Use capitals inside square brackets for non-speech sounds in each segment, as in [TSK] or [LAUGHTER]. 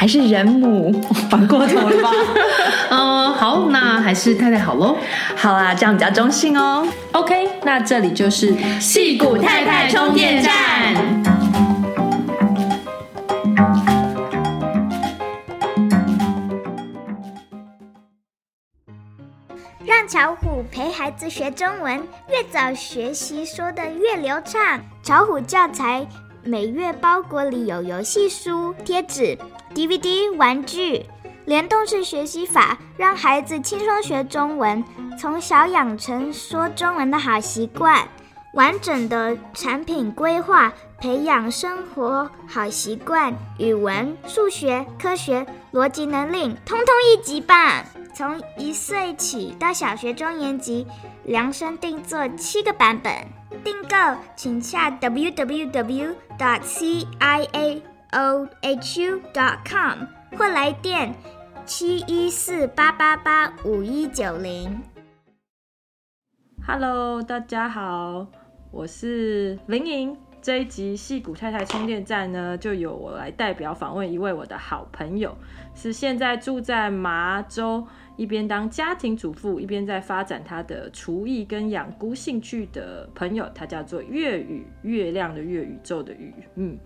还是人母，[LAUGHS] 反过头了吧？[LAUGHS] 嗯，好，那还是太太好喽。好啊，这样比较中性哦。OK，那这里就是戏骨太太充电站，让巧虎陪孩子学中文，越早学习说的越流畅。巧虎教材每月包裹里有游戏书、贴纸。DVD 玩具，联动式学习法，让孩子轻松学中文，从小养成说中文的好习惯。完整的产品规划，培养生活好习惯，语文、数学、科学、逻辑能力，通通一级棒。从一岁起到小学中年级，量身定做七个版本。订购请下 www.cia。ohu.com 或来电七一四八八八五一九零。Hello，大家好，我是林莹。这一集戏谷太太充电站呢，就由我来代表访问一位我的好朋友，是现在住在麻州，一边当家庭主妇，一边在发展他的厨艺跟养菇兴趣的朋友，他叫做月宇，月亮的月，宇宙的宇。嗯，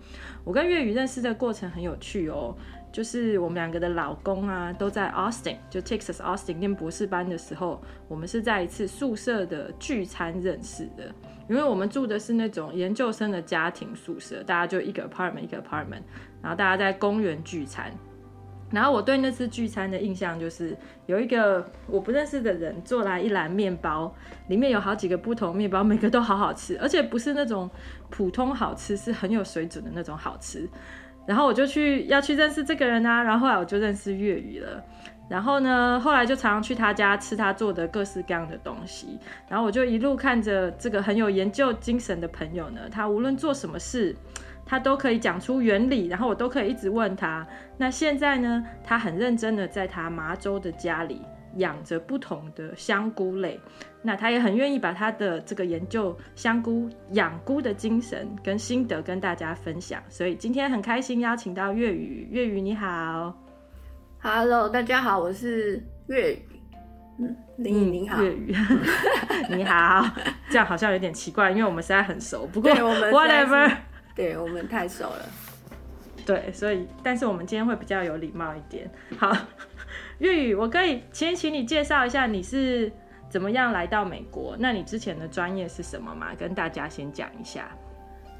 我跟月宇认识的过程很有趣哦，就是我们两个的老公啊，都在 Austin，就 Texas Austin 念博士班的时候，我们是在一次宿舍的聚餐认识的。因为我们住的是那种研究生的家庭宿舍，大家就一个 apartment 一个 apartment，然后大家在公园聚餐。然后我对那次聚餐的印象就是，有一个我不认识的人做来一篮面包，里面有好几个不同面包，每个都好好吃，而且不是那种普通好吃，是很有水准的那种好吃。然后我就去要去认识这个人啊，然后后来我就认识粤语了。然后呢，后来就常常去他家吃他做的各式各样的东西。然后我就一路看着这个很有研究精神的朋友呢，他无论做什么事，他都可以讲出原理，然后我都可以一直问他。那现在呢，他很认真的在他麻州的家里养着不同的香菇类。那他也很愿意把他的这个研究香菇养菇的精神跟心得跟大家分享。所以今天很开心邀请到粤语，粤语你好。Hello，大家好，我是粤语。嗯，林颖你好，粤语，[LAUGHS] 你好。这样好像有点奇怪，因为我们实在很熟。不过我们 whatever，对我们太熟了。对，所以但是我们今天会比较有礼貌一点。好，月宇，我可以先请你介绍一下你是怎么样来到美国？那你之前的专业是什么吗？跟大家先讲一下。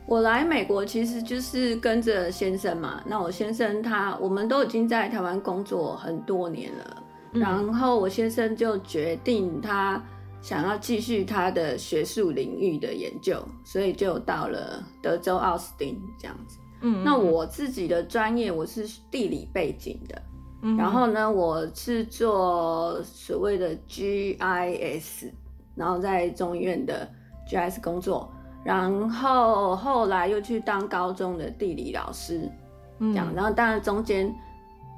我来美国其实就是跟着先生嘛。那我先生他，我们都已经在台湾工作很多年了。嗯。然后我先生就决定他想要继续他的学术领域的研究，所以就到了德州奥斯汀这样子。嗯。那我自己的专业我是地理背景的。嗯。然后呢，我是做所谓的 GIS，然后在中医院的 GIS 工作。然后后来又去当高中的地理老师，这样，然后当然中间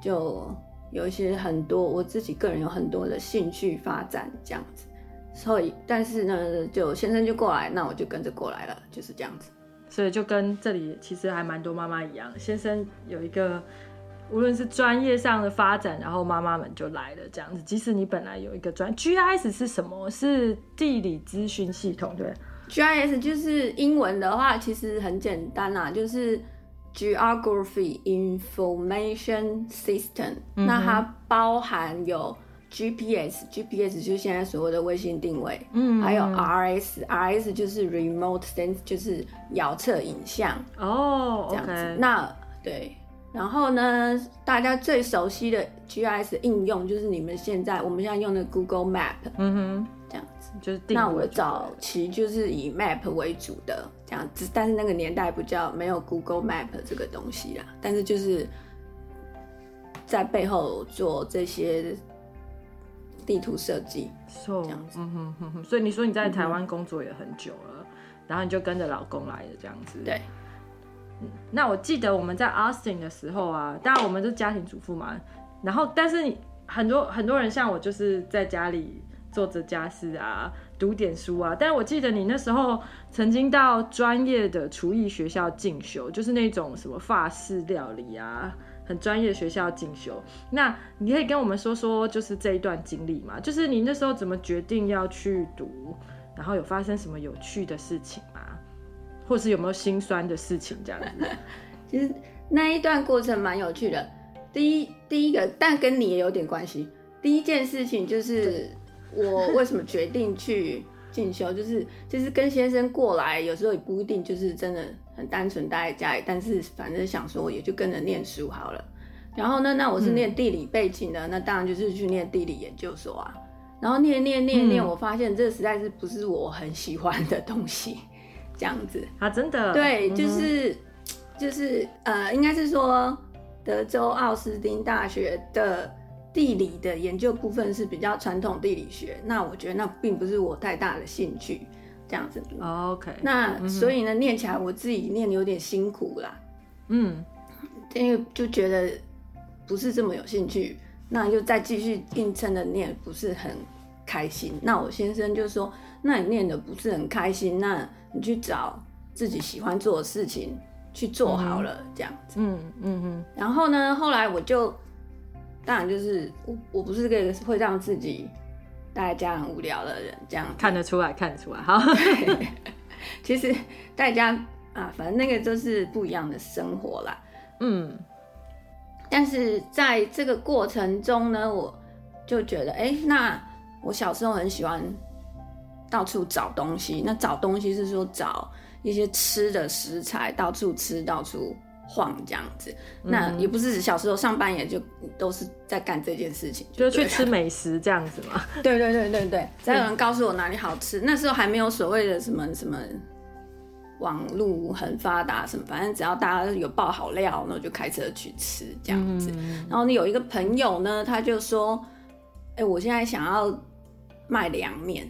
就有一些很多我自己个人有很多的兴趣发展这样子，所以但是呢，就先生就过来，那我就跟着过来了，就是这样子。所以就跟这里其实还蛮多妈妈一样，先生有一个无论是专业上的发展，然后妈妈们就来了这样子。即使你本来有一个专，GIS 是什么？是地理资讯系统，对。GIS 就是英文的话，其实很简单啦，就是 Geography Information System，嗯。那它包含有 GPS，GPS 就是现在所谓的卫星定位，嗯，还有 RS，RS 就是 Remote Sense，就是遥测影像哦，这样子。okay 那对，然后呢，大家最熟悉的 GIS 应用就是你们现在我们现在用的 Google Map，嗯哼，这样子。就是。那我早期就是以 Map 为主的这样子，但是那个年代不叫没有 Google Map 这个东西啦，但是就是在背后做这些。地图设计，so, 这样子，嗯哼哼哼，所以你说你在台湾工作也很久了，嗯，然后你就跟着老公来的这样子，对，嗯，那我记得我们在 Austin 的时候啊，当然我们是家庭主妇嘛，然后但是你很多很多人像我就是在家里做着家事啊，读点书啊，但是我记得你那时候曾经到专业的厨艺学校进修，就是那种什么法式料理啊。很专业的学校进修，那你可以跟我们说说，就是这一段经历吗？就是你那时候怎么决定要去读，然后有发生什么有趣的事情吗？或是有没有心酸的事情这样子？[LAUGHS] 其实那一段过程蛮有趣的。第一，第一个，但跟你也有点关系。第一件事情就是 [LAUGHS] 我为什么决定去进修，就是就是跟先生过来，有时候也不一定就是真的。很单纯待在家里，但是反正想说也就跟着念书好了。然后呢，那我是念地理背景的，嗯、那当然就是去念地理研究所啊。然后念念念念，嗯、我发现这实在是不是我很喜欢的东西，这样子。啊，真的？对，就是、嗯、就是呃，应该是说德州奥斯汀大学的地理的研究部分是比较传统地理学，那我觉得那并不是我太大的兴趣。这样子，OK，那所以呢，嗯、念起来我自己念的有点辛苦啦，嗯，因为就觉得不是这么有兴趣，那就再继续硬撑的念，不是很开心。那我先生就说：“那你念的不是很开心，那你去找自己喜欢做的事情去做好了。嗯”这样子，嗯嗯嗯。然后呢，后来我就当然就是我我不是个会让自己。待在家很无聊的人，这样看得出来，看得出来。好，[LAUGHS] [LAUGHS] 其实在家啊，反正那个就是不一样的生活啦。嗯，但是在这个过程中呢，我就觉得，哎、欸，那我小时候很喜欢到处找东西。那找东西是说找一些吃的食材，到处吃，到处。晃这样子，那也不是指小时候上班也就都是在干这件事情，就，就去吃美食这样子嘛。对对对对对，只要有人告诉我哪里好吃，那时候还没有所谓的什么什么网路很发达什么，反正只要大家有爆好料，那我就开车去吃这样子。嗯、然后你有一个朋友呢，他就说：“哎、欸，我现在想要卖凉面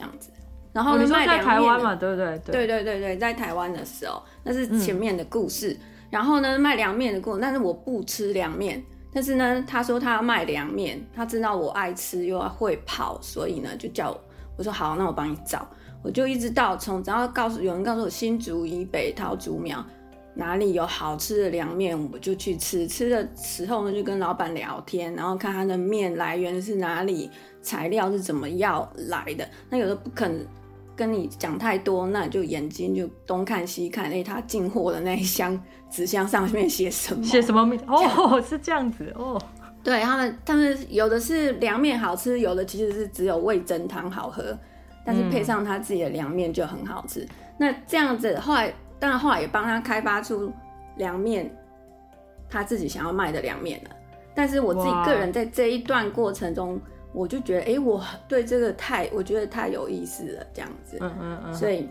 这样子。”然后呢，卖在台湾嘛，对不对？对对对对，在台湾的时候，那是前面的故事。嗯、然后呢，卖凉面的故事，但是我不吃凉面。但是呢，他说他要卖凉面，他知道我爱吃又要会跑，所以呢，就叫我。我说好，那我帮你找。我就一直到从，只要告诉有人告诉我新竹以北桃竹苗哪里有好吃的凉面，我就去吃。吃的时候呢，就跟老板聊天，然后看他的面来源是哪里，材料是怎么要来的。那有的不肯。跟你讲太多，那你就眼睛就东看西看，哎、欸，他进货的那一箱纸箱上面写什么？写什么名？哦，是这样子哦。对他们，他们有的是凉面好吃，有的其实是只有味噌汤好喝，但是配上他自己的凉面就很好吃。嗯、那这样子，后来当然后来也帮他开发出凉面，他自己想要卖的凉面了。但是我自己个人在这一段过程中。我就觉得，哎、欸，我对这个太，我觉得太有意思了，这样子，嗯嗯嗯，所以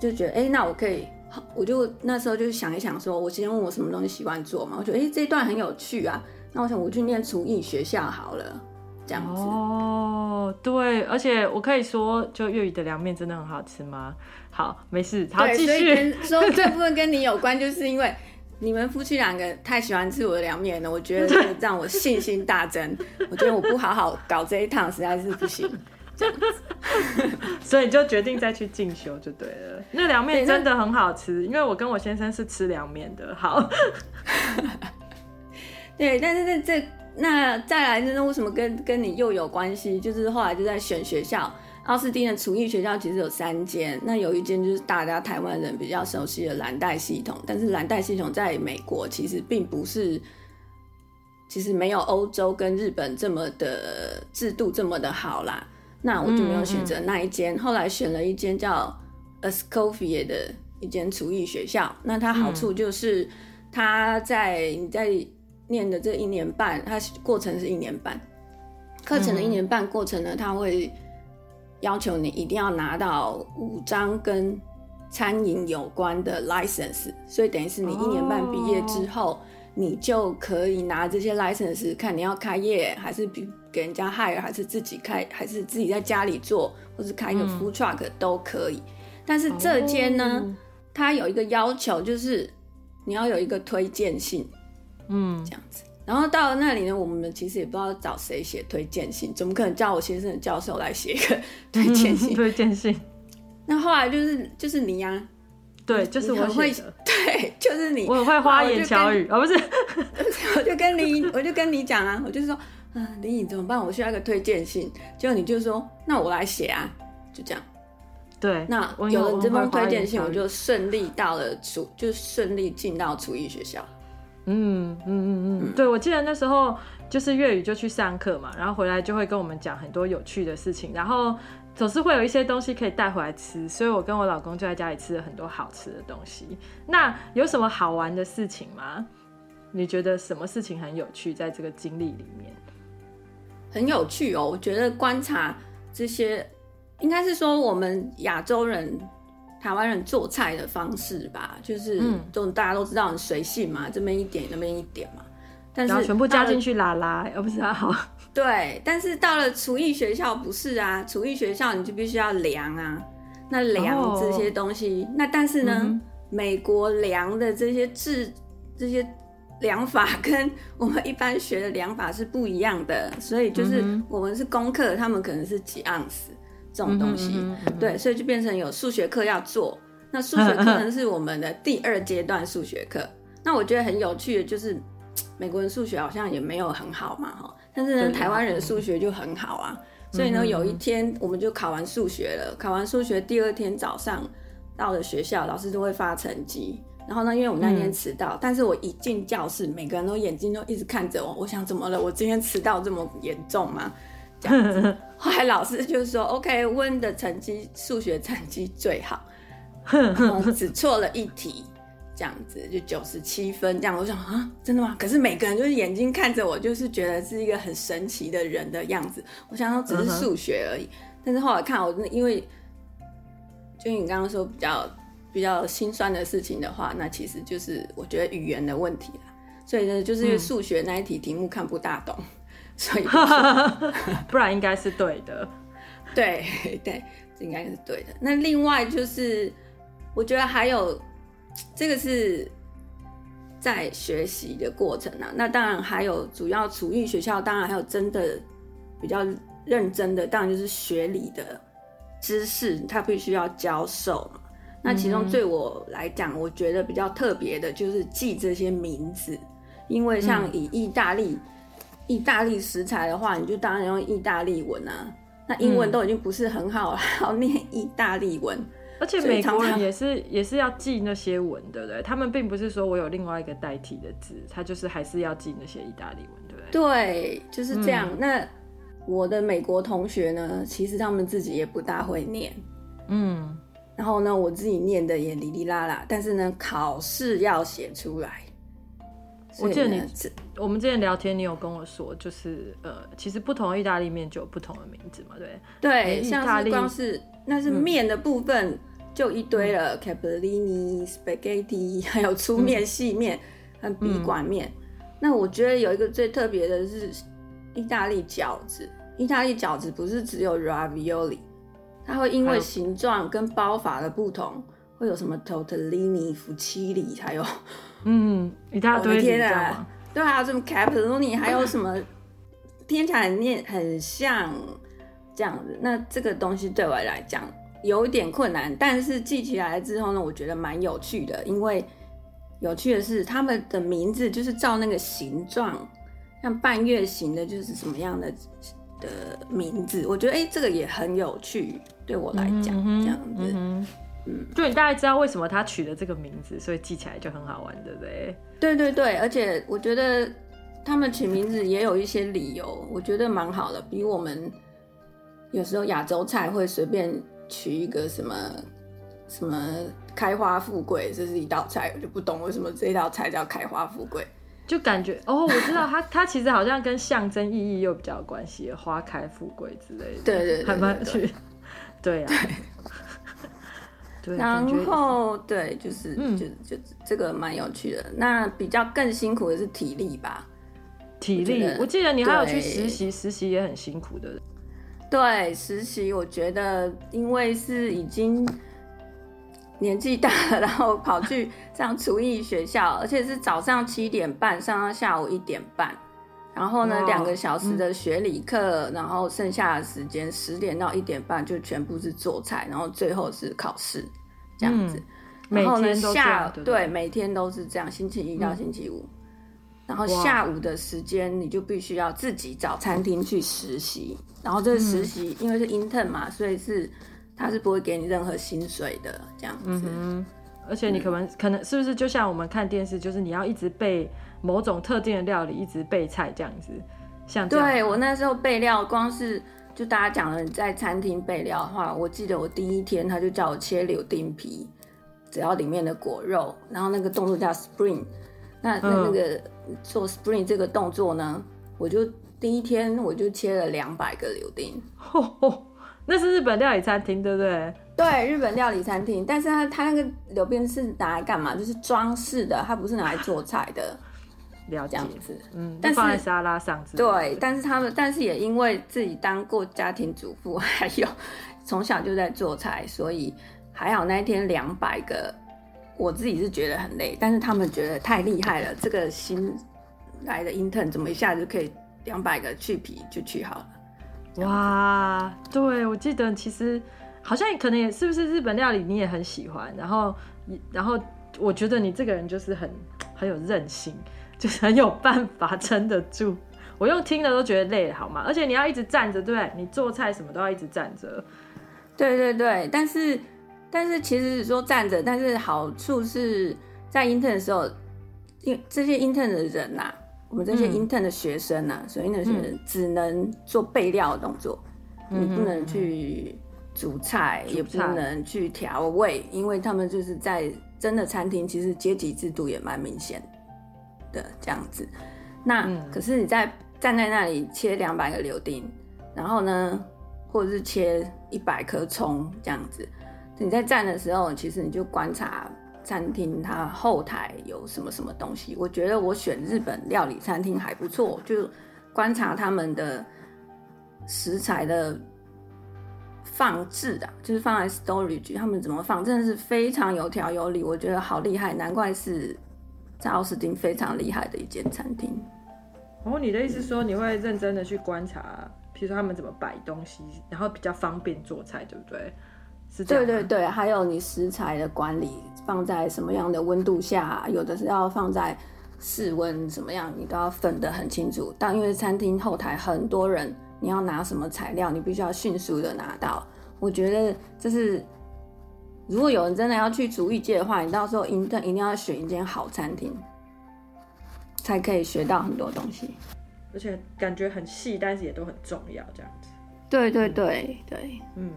就觉得，哎、欸，那我可以，我就那时候就想一想说，说我先问我什么东西喜欢做嘛，我觉得，哎、欸，这一段很有趣啊，那我想我去念厨艺学校好了，这样子。哦，对，而且我可以说，就粤语的凉面真的很好吃吗？好，没事，好，继续。说这部分跟你有关，就是因为。你们夫妻两个太喜欢吃我的凉面了，我觉得这个让我信心大增。[LAUGHS] 我觉得我不好好搞这一趟实在是不行，这样子，所以就决定再去进修就对了。那凉面真的很好吃，因为我跟我先生是吃凉面的。好，[LAUGHS] 对，但是这这那再来，那为什么跟跟你又有关系？就是后来就在选学校。奥斯汀的厨艺学校其实有三间，那有一间就是大家台湾人比较熟悉的蓝带系统，但是蓝带系统在美国其实并不是其实没有欧洲跟日本这么的制度这么的好啦，那我就没有选择那一间，后来选了一间叫 Escoffier 的一间厨艺学校。那它好处就是，它在你在念的这一年半，它过程是一年半，课程的一年半过程呢，它会要求你一定要拿到五张跟餐饮有关的 license，所以等于是你一年半毕业之后，oh. 你就可以拿这些 license，看你要开业还是比给人家 hire，还是自己开，还是自己在家里做，或是开一个 food truck 都可以。嗯、但是这间呢，oh. 它有一个要求，就是你要有一个推荐信，嗯，这样子。然后到了那里呢，我们其实也不知道找谁写推荐信，怎么可能叫我先生的教授来写一个推荐信？[LAUGHS] 推荐信。那后来就是就是你呀、啊，对，就是我会，[LAUGHS] 对，就是你，我很会花言巧语啊，不是，[LAUGHS] 我就跟你，我就跟你讲啊，我就说，嗯、呃，林颖怎么办？我需要一个推荐信，结果你就说，那我来写啊，就这样，对，那有了这封推荐信，我就顺利到了厨，就顺利进到厨艺学校，嗯嗯嗯嗯，对，我记得那时候就是粤语就去上课嘛，然后回来就会跟我们讲很多有趣的事情，然后。总是会有一些东西可以带回来吃，所以我跟我老公就在家里吃了很多好吃的东西。那有什么好玩的事情吗？你觉得什么事情很有趣？在这个经历里面，很有趣哦。我觉得观察这些，应该是说我们亚洲人、台湾人做菜的方式吧，就是都大家都知道很随性嘛，这边一点，那边一点嘛。但是全部加进去啦啦，而不是它好。[LAUGHS] 对，但是到了厨艺学校不是啊，厨艺学校你就必须要量啊，那量这些东西，哦、那但是呢，嗯、美国量的这些制这些量法跟我们一般学的量法是不一样的，所以就是我们是公克，他们可能是几盎司这种东西，嗯嗯、对，所以就变成有数学课要做，那数学课呢是我们的第二阶段数学课，那我觉得很有趣的就是 [TSK] 美国人数学好像也没有很好嘛，哈。但是呢，台湾人的数学就很好啊，所以呢，有一天我们就考完数学了。考完数学第二天早上到了学校，老师都会发成绩。然后呢，因为我那天迟到，但是我一进教室，每个人都眼睛都一直看着我。我想怎么了？我今天迟到这么严重吗？这样子。后来老师就说：[LAUGHS] “OK，温的成绩数学成绩最好，[LAUGHS] 只错了一题。”这样子就九十七分，这样我想啊，真的吗？可是每个人就是眼睛看着我，就是觉得是一个很神奇的人的样子。我想说只是数学而已，uh. 但是后来看我，因为就你刚刚说比较比较心酸的事情的话，那其实就是我觉得语言的问题了。所以呢，就是因为数学那一题题目看不大懂，嗯、所以 [LAUGHS] 不然应该是对的。对对，这应该是对的。那另外就是我觉得还有。这个是在学习的过程啊，那当然还有主要厨艺学校，当然还有真的比较认真的，当然就是学理的知识，它必须要教授嘛。那其中对我来讲，我觉得比较特别的就是记这些名字，因为像以意大利、意大利食材的话，你就当然用意大利文啊。那英文都已经不是很好了，还要念意大利文。而且美国人也是也是要记那些文，对不对？他们并不是说我有另外一个代替的字，他就是还是要记那些意大利文，对不对？对，就是这样。嗯、那我的美国同学呢，其实他们自己也不大会念，嗯。然后呢，我自己念的也哩哩啦啦，但是呢，考试要写出来。我记得你，我们之前聊天，你有跟我说，就是呃，其实不同的意大利面就有不同的名字嘛，对？对，像是光是那是面的部分。嗯就一堆了 capellini、spaghetti，还有粗面、细面和笔管面。嗯、那我觉得有一个最特别的是意大利饺子。意大利饺子不是只有 ravioli，它会因为形状跟包法的不同，有会有什么 tortellini、fusilli，还有嗯一大堆。天啊，对，还有什么 capellini，还有什么听起来很念很像这样子。那这个东西对我来讲。有一点困难，但是记起来之后呢，我觉得蛮有趣的。因为有趣的是，他们的名字就是照那个形状，像半月形的，就是什么样的的名字。我觉得，哎、欸，这个也很有趣，对我来讲，嗯、这样子。嗯，就你大概知道为什么他取了这个名字，所以记起来就很好玩，对不对？对对对，而且我觉得他们取名字也有一些理由，我觉得蛮好的，比我们有时候亚洲菜会随便取一个什么什么开花富贵，这是一道菜，我就不懂为什么这道菜叫开花富贵，就感觉哦，我知道它它其实好像跟象征意义又比较有关系，花开富贵之类的，对对对，还蛮有趣，对啊。然后对，就是、嗯、就就这个蛮有趣的。那比较更辛苦的是体力吧？体力，我，我记得你还有去实习，实习也很辛苦的。对，实习我觉得因为是已经年纪大了，然后跑去上厨艺学校，而且是早上七点半上到下午一点半。然后呢，两个小时的学理课，嗯，然后剩下的时间十点到一点半就全部是做菜，然后最后是考试，这样子。嗯、然后呢，下对，对，每天都是这样，星期一到星期五。嗯、然后下午的时间你就必须要自己找餐厅去实习，然后这个实习、嗯、因为是 intern 嘛，所以是他是不会给你任何薪水的，这样子。嗯、而且你可能、嗯、可能是不是就像我们看电视，就是你要一直背。某种特定的料理，一直备菜这样子，像对我那时候备料，光是就大家讲了，在餐厅备料的话，我记得我第一天他就叫我切柳丁皮，只要里面的果肉，然后那个动作叫 spring，那那那个做 spring 这个动作呢，嗯、我就第一天我就切了两百个柳丁，[LAUGHS] 那是日本料理餐厅对不对？对，日本料理餐厅，但是他他那个柳丁是拿来干嘛？就是装饰的，它不是拿来做菜的。了解，这样子，嗯，但是放在沙拉上是，对，但是他们，但是也因为自己当过家庭主妇，还有 [LAUGHS] 从小就在做菜，所以还好那一天两百个，我自己是觉得很累，但是他们觉得太厉害了，这个新来的 intern 怎么一下子就可以两百个去皮就去好了？哇，对，我记得其实好像可能也是不是日本料理你也很喜欢，然后然后我觉得你这个人就是很很有韧性。就是很有办法撑得住，[LAUGHS] 我用听的都觉得累，好吗？而且你要一直站着，对，你做菜什么都要一直站着。对对对，但是但是其实说站着，但是好处是在 intern 的时候，因这些 intern 的人呐、啊，我们这些 intern 的学生呐、所以那些人只能做备料的动作，嗯、你不能去煮菜，嗯、也不能去调味，因为他们就是在真的餐厅，其实阶级制度也蛮明显。的这样子，那、嗯、可是你在站在那里切两百个柳丁，然后呢，或者是切一百颗葱这样子，你在站的时候，其实你就观察餐厅它后台有什么什么东西。我觉得我选日本料理餐厅还不错，就观察他们的食材的放置的，就是放在 storage，他们怎么放，真的是非常有条有理，我觉得好厉害，难怪是。在奥斯汀非常厉害的一间餐厅。哦，你的意思说你会认真的去观察，比如说他们怎么摆东西，然后比较方便做菜，对不对？是这样。对对对，还有你食材的管理，放在什么样的温度下，有的是要放在室温什么样，你都要分得很清楚。但因为餐厅后台很多人，你要拿什么材料，你必须要迅速的拿到。我觉得这是。如果有人真的要去厨艺界的话，你到时候一定一定要选一间好餐厅，才可以学到很多东西，而且感觉很细，但是也都很重要，这样子。对对对对，嗯，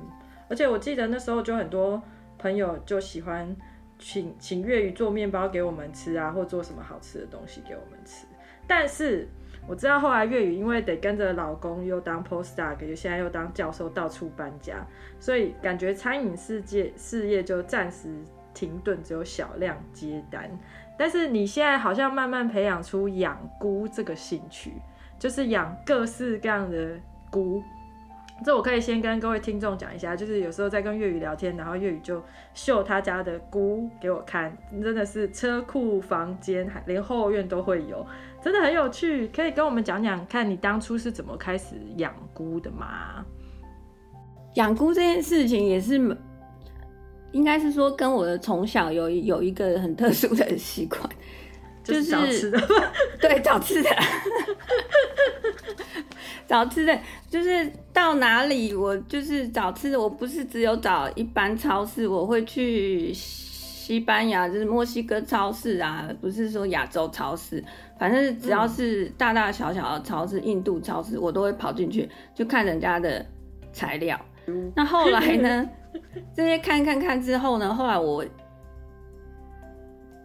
而且我记得那时候就很多朋友就喜欢请请粤语做面包给我们吃啊，或做什么好吃的东西给我们吃，但是。我知道后来粤语因为得跟着老公又当 postdoc，又现在又当教授，到处搬家，所以感觉餐饮世界事业就暂时停顿，只有小量接单。但是你现在好像慢慢培养出养菇这个兴趣，就是养各式各样的菇。这我可以先跟各位听众讲一下，就是有时候在跟粤语聊天，然后粤语就秀他家的菇给我看，真的是车库、房间，连后院都会有。真的很有趣，可以跟我们讲讲看你当初是怎么开始养菇的吗？养菇这件事情也是，应该是说跟我的从小有有一个很特殊的习惯，[LAUGHS] 就是找吃的，[LAUGHS] 对，找吃的，[LAUGHS] 找吃的，就是到哪里我就是找吃的，我不是只有找一般超市，我会去。西班牙，就是墨西哥超市啊，不是说亚洲超市，反正只要是大大小小的超市，印度超市，我都会跑进去，就看人家的材料。那后来呢，[LAUGHS] 这些看看看之后呢，后来我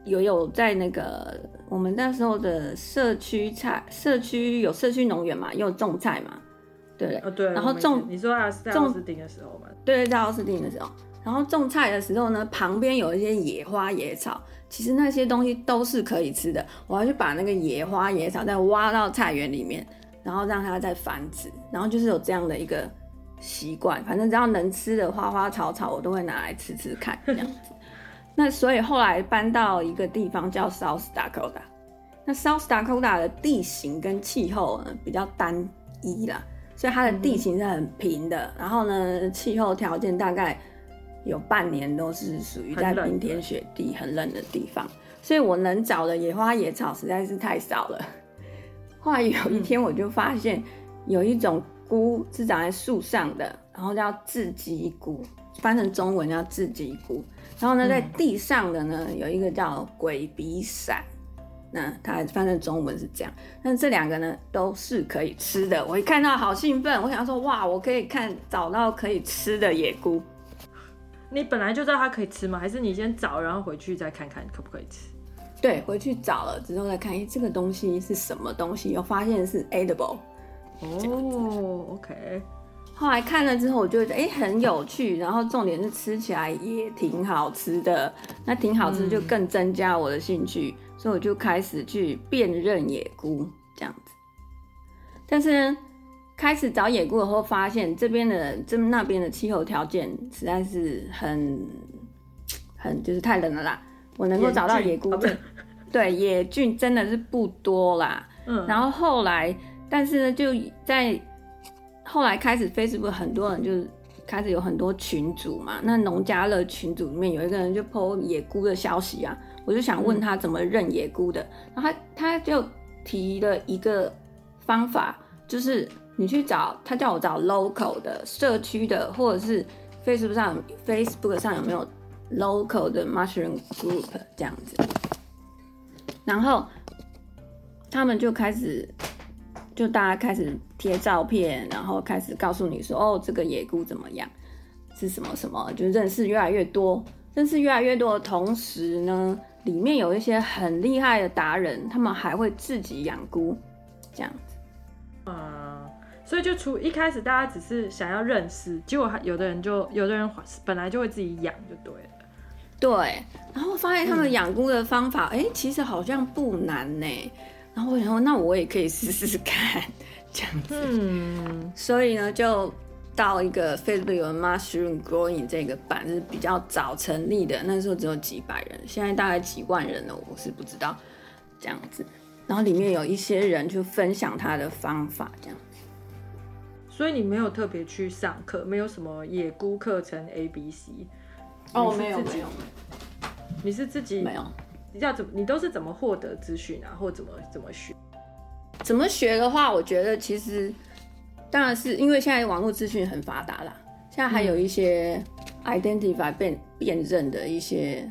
有有在那个我们那时候的社区菜，社区有社区农园嘛，有种菜嘛。对，哦对，然后种你说啊，在奥斯汀的时候嘛，对，在奥斯汀的时候，然后种菜的时候呢，旁边有一些野花野草，其实那些东西都是可以吃的。我要去把那个野花野草再挖到菜园里面，然后让它再繁殖，然后就是有这样的一个习惯。反正只要能吃的花花草草，我都会拿来吃吃看这样子。[LAUGHS] 那所以后来搬到一个地方叫 South Dakota，那 South Dakota 的地形跟气候呢比较单一啦。所以它的地形是很平的，嗯、然后呢，气候条件大概有半年都是属于在冰天雪地很冷的地方，所以我能找的野花野草实在是太少了。后来有一天我就发现有一种菇是长在树上的，然后叫雉鸡菇，翻成中文叫雉鸡菇。然后呢，在地上的呢有一个叫鬼鼻伞。那它翻成中文是这样，但这两个呢都是可以吃的。我一看到好兴奋，我想说哇，我可以看找到可以吃的野菇。你本来就知道它可以吃吗？还是你先找，然后回去再看看可不可以吃？对，回去找了之后再看，哎，这个东西是什么东西？又发现是 edible。哦，OK。后来看了之后，我就觉得哎很有趣，然后重点是吃起来也挺好吃的。那挺好吃，就更增加我的兴趣。嗯所以我就开始去辨认野菇这样子，但是呢，开始找野菇以后，发现这边的这那边的气候条件实在是很很就是太冷了啦。我能够找到野菇，对对，野菌真的是不多啦。嗯，然后后来，但是呢，就在后来开始，Facebook 很多人就开始有很多群组嘛。那农家乐群组里面有一个人就 po 野菇的消息啊。我就想问他怎么认野菇的，然后他他就提了一个方法，就是你去找他叫我找 local 的社区的，或者是 Facebook 上 Facebook 上有没有 local 的 mushroom group 这样子，然后他们就开始就大家开始贴照片，然后开始告诉你说哦，这个野菇怎么样，是什么什么，就认识越来越多，认识越来越多的同时呢。里面有一些很厉害的达人，他们还会自己养菇，这样子。嗯，所以就除一开始大家只是想要认识，结果还有的人就有的人 [LAUGHS] 本来就会自己养，就对了。对，然后发现他们养菇的方法，哎、嗯欸，其实好像不难呢。然后我想说，那我也可以试试看，这样子。嗯，所以呢，就。到一个 Facebook 有 Mushroom Growing 这个版是比较早成立的，那时候只有几百人，现在大概几万人了，我是不知道这样子。然后里面有一些人去分享他的方法，这样子。所以你没有特别去上课，没有什么野菇课程 A B C。哦，没有没有。你是自己没有？你知道怎么？你都是怎么获得资讯啊？或怎么怎么学？怎么学的话，我觉得其实。当然是因为现在网络资讯很发达啦，现在还有一些 identify 辨辨认的一些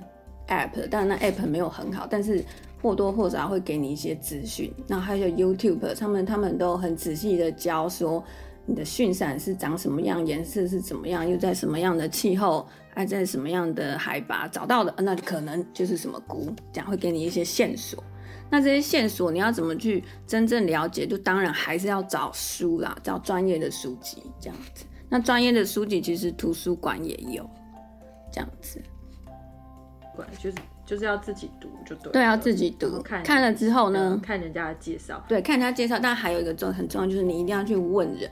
app，但那 app 没有很好，但是或多或少会给你一些资讯。那还有 YouTube，他们他们都很仔细的教说你的蕈伞是长什么样，颜色是怎么样，又在什么样的气候，还在什么样的海拔找到的，那可能就是什么菇，这样会给你一些线索。那这些线索你要怎么去真正了解？就当然还是要找书啦，找专业的书籍这样子。那专业的书籍其实图书馆也有，这样子。对，就是就是要自己读就对。对，要自己读。看看了之后呢，看人家的介绍。对，看人家介绍。但还有一个重很重要，就是你一定要去问人，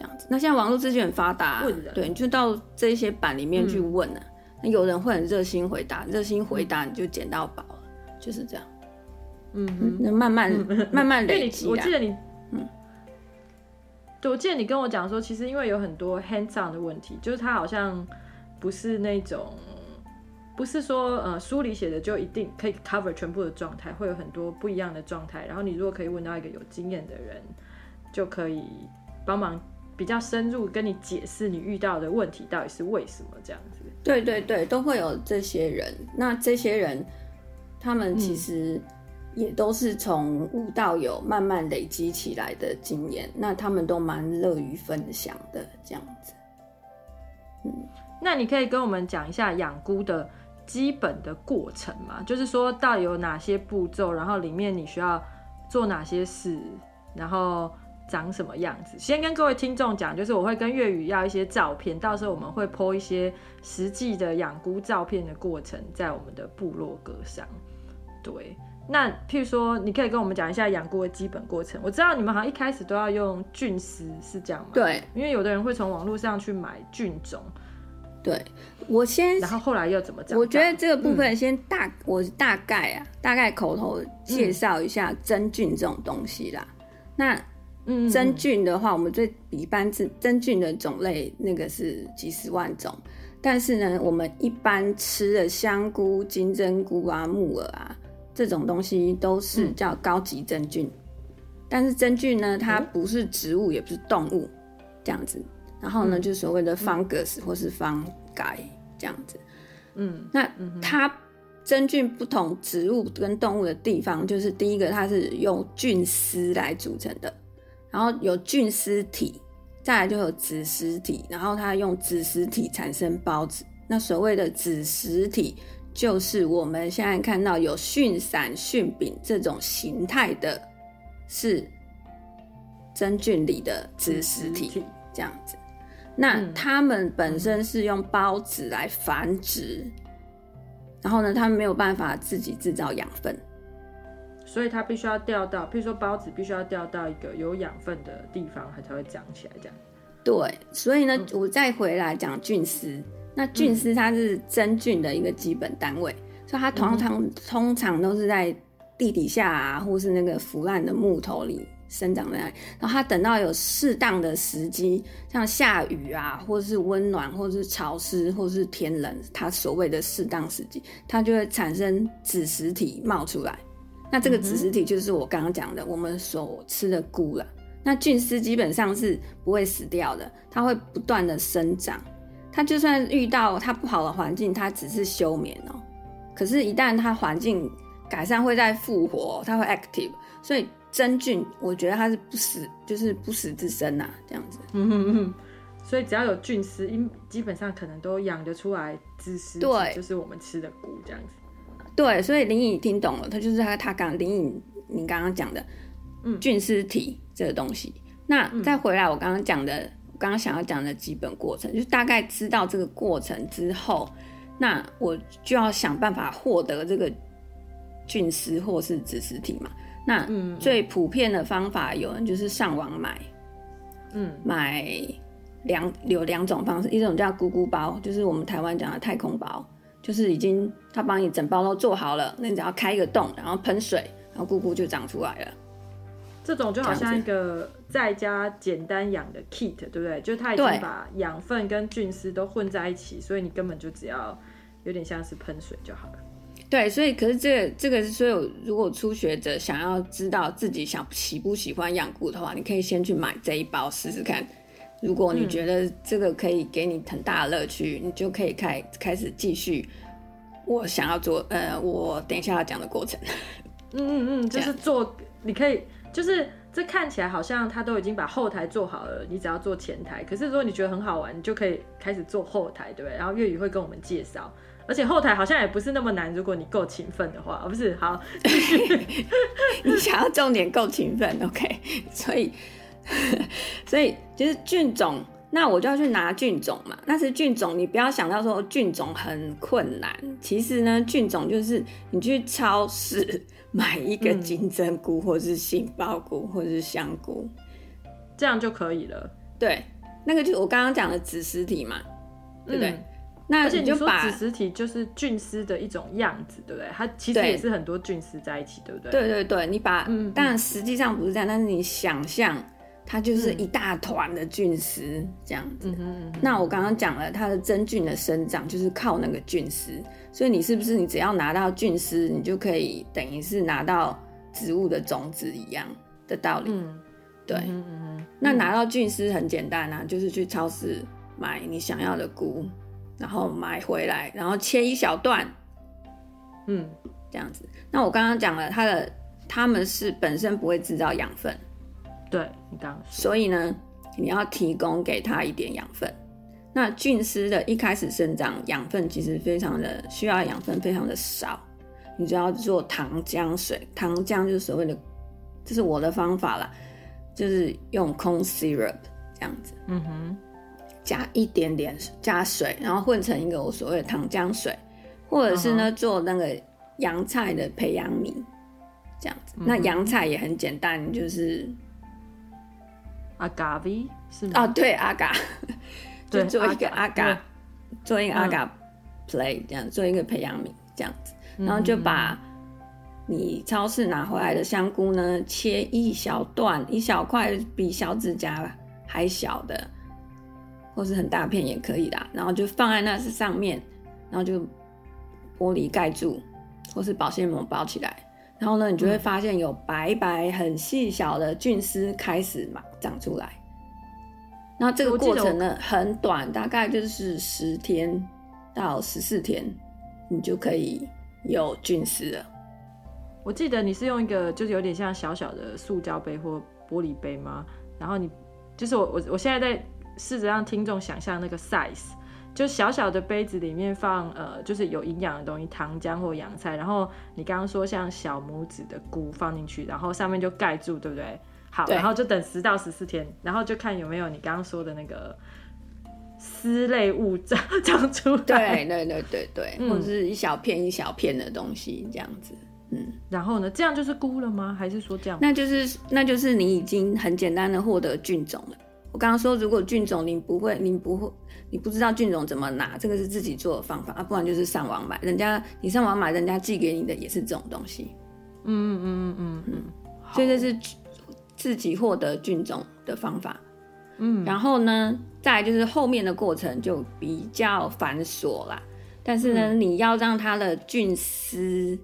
这样子。那现在网络资讯很发达。对，你就到这些版里面去问了，啊。那，嗯，有人会很热心回答，热心回答你就捡到宝了，就是这样。嗯哼，那慢慢、嗯、[LAUGHS] 慢慢累积。我记得你，嗯，对，我记得你跟我讲说，其实因为有很多 hands-on 的问题，就是它好像不是那种，不是说呃书里写的就一定可以 cover 全部的状态，会有很多不一样的状态。然后你如果可以问到一个有经验的人，就可以帮忙比较深入跟你解释你遇到的问题到底是为什么这样子。对对对，都会有这些人。那这些人，他们其实也都是从无到有慢慢累积起来的经验。那他们都蛮乐于分享的，这样子。嗯，那你可以跟我们讲一下养菇的基本的过程吗？就是说到底有哪些步骤，然后里面你需要做哪些事，然后。长什么样子？先跟各位听众讲，就是我会跟粤语要一些照片，到时候我们会 po 一些实际的养菇照片的过程在我们的部落格上。对，那譬如说，你可以跟我们讲一下养菇的基本过程。我知道你们好像一开始都要用菌丝，是这样吗？对，因为有的人会从网络上去买菌种。对，我先，然后后来又怎么讲？我觉得这个部分先大，嗯、我大概啊，大概口头介绍一下真菌这种东西啦。嗯、那真菌的话，我们最一般是真菌的种类，那个是几十万种。但是呢，我们一般吃的香菇、金针菇啊、木耳啊这种东西，都是叫高级真菌。但是真菌呢，它不是植物，也不是动物，这样子。然后呢，就所谓的 fungus 或是 fungi 这样子。嗯，那它真菌不同植物跟动物的地方，就是第一个，它是用菌丝来组成的。然后有菌丝体，再来就有子实体，然后它用子实体产生孢子。那所谓的子实体，就是我们现在看到有菌伞、菌柄这种形态的，是真菌里的子实体，这样子。那它们本身是用孢子来繁殖，然后呢，它们没有办法自己制造养分。所以它必须要掉到，譬如说包子必须要掉到一个有养分的地方，它才会长起来。这样。对，所以呢，嗯、我再回来讲菌丝。那菌丝它是真菌的一个基本单位，嗯、所以它通常、嗯、通常都是在地底下啊，或是那个腐烂的木头里生长在那里。然后它等到有适当的时机，像下雨啊，或是温暖，或是潮湿，或是天冷，它所谓的适当时机，它就会产生子实体冒出来。那这个子实体就是我刚刚讲的，我们所吃的菇了。那菌丝基本上是不会死掉的，它会不断的生长。它就算遇到它不好的环境，它只是休眠哦。可是，一旦它环境改善，会再复活，它会 active。所以真菌，我觉得它是不死，就是不死之身呐，这样子。嗯哼哼。所以只要有菌丝，因基本上可能都养得出来子实体，对，就是我们吃的菇这样子。对，所以林颖听懂了，他就是他他刚林颖你刚刚讲的，嗯，菌丝体这个东西。那再回来我刚刚讲的，嗯、我刚刚想要讲的基本过程，就是大概知道这个过程之后，那我就要想办法获得这个菌丝或是子实体嘛。那最普遍的方法，有人就是上网买，嗯，买两有两种方式，一种叫咕咕包，就是我们台湾讲的太空包。就是已经他帮你整包都做好了，那你只要开一个洞，然后喷水，然后菇菇就长出来了。这种就好像一个在家简单养的 kit，对不对？就它已经把养分跟菌丝都混在一起，所以你根本就只要有点像是喷水就好了。对，所以可是这个这个是所有如果初学者想要知道自己想喜不喜欢养菇的话，你可以先去买这一包试试看。如果你觉得这个可以给你很大的乐趣，嗯、你就可以开开始继续我想要做呃，我等一下要讲的过程。[LAUGHS] 嗯嗯嗯，就是做，你可以就是这看起来好像他都已经把后台做好了，你只要做前台。可是如果你觉得很好玩，你就可以开始做后台，对不对？然后粤语会跟我们介绍，而且后台好像也不是那么难，如果你够勤奋的话，哦不是，好，[LAUGHS] 你想要重点够勤奋，OK，所以。所以就是菌种，那我就要去拿菌种嘛。那是菌种，你不要想到说菌种很困难。其实呢，菌种就是你去超市 [LAUGHS] 买一个金针菇，或是杏鲍菇，或是香菇，这样就可以了。对，那个就是我刚刚讲的子实体嘛，对不对？嗯、那你就把而且你说子实体就是菌丝的一种样子，对不对？它其实也是很多菌丝在一起，对不对？对对对，你把，嗯，当然实际上不是这样，但是你想象。它就是一大团的菌丝这样子。嗯、那我刚刚讲了，它的真菌的生长就是靠那个菌丝，所以你是不是你只要拿到菌丝，你就可以等于是拿到植物的种子一样的道理？嗯，对，那拿到菌丝很简单啊，就是去超市买你想要的菇，然后买回来，然后切一小段，嗯，这样子。那我刚刚讲了，它的它们是本身不会制造养分，对你刚所以呢，你要提供给它一点养分。那菌丝的一开始生长，养分其实非常的需要养分，非常的少。你就要做糖浆水，糖浆就是所谓的，这是我的方法啦，就是用 corn syrup 这样子，嗯哼，加一点点加水，然后混成一个我所谓的糖浆水，或者是呢、嗯、做那个洋菜的培养皿，这样子。嗯、那洋菜也很简单，就是阿嘎 V 是吗？哦，对，阿嘎。就做一个阿嘎，做一个阿嘎 play 这样，做一个培养皿这样子，然后就把你超市拿回来的香菇呢，切一小段，一小块比小指甲还小的，或是很大片也可以的，然后就放在那上面，然后就玻璃盖住，或是保鲜膜包起来，然后呢，你就会发现有白白很细小的菌丝开始嘛长出来。那这个过程呢，很短，大概就是十天到十四天，你就可以有菌丝了。我记得你是用一个就是有点像小小的塑胶杯或玻璃杯吗？然后你就是我我我现在在试着让听众想象那个 size，就小小的杯子里面放呃就是有营养的东西，糖浆或洋菜，然后你刚刚说像小拇指的菇放进去，然后上面就盖住，对不对？好，然后就等十到十四天，然后就看有没有你刚刚说的那个丝类物长长出来。对对对对对，嗯、或者是一小片一小片的东西这样子。嗯，然后呢，这样就是菇了吗？还是说这样？那就是那就是你已经很简单的获得菌种了。我刚刚说，如果菌种你不会，你不会，你不知道菌种怎么拿，这个是自己做的方法啊，不然就是上网买。人家你上网买，人家寄给你的也是这种东西。嗯嗯嗯嗯嗯，所以这是。自己获得菌种的方法，嗯，然后呢，再来就是后面的过程就比较繁琐啦。但是呢，嗯、你要让它的菌丝，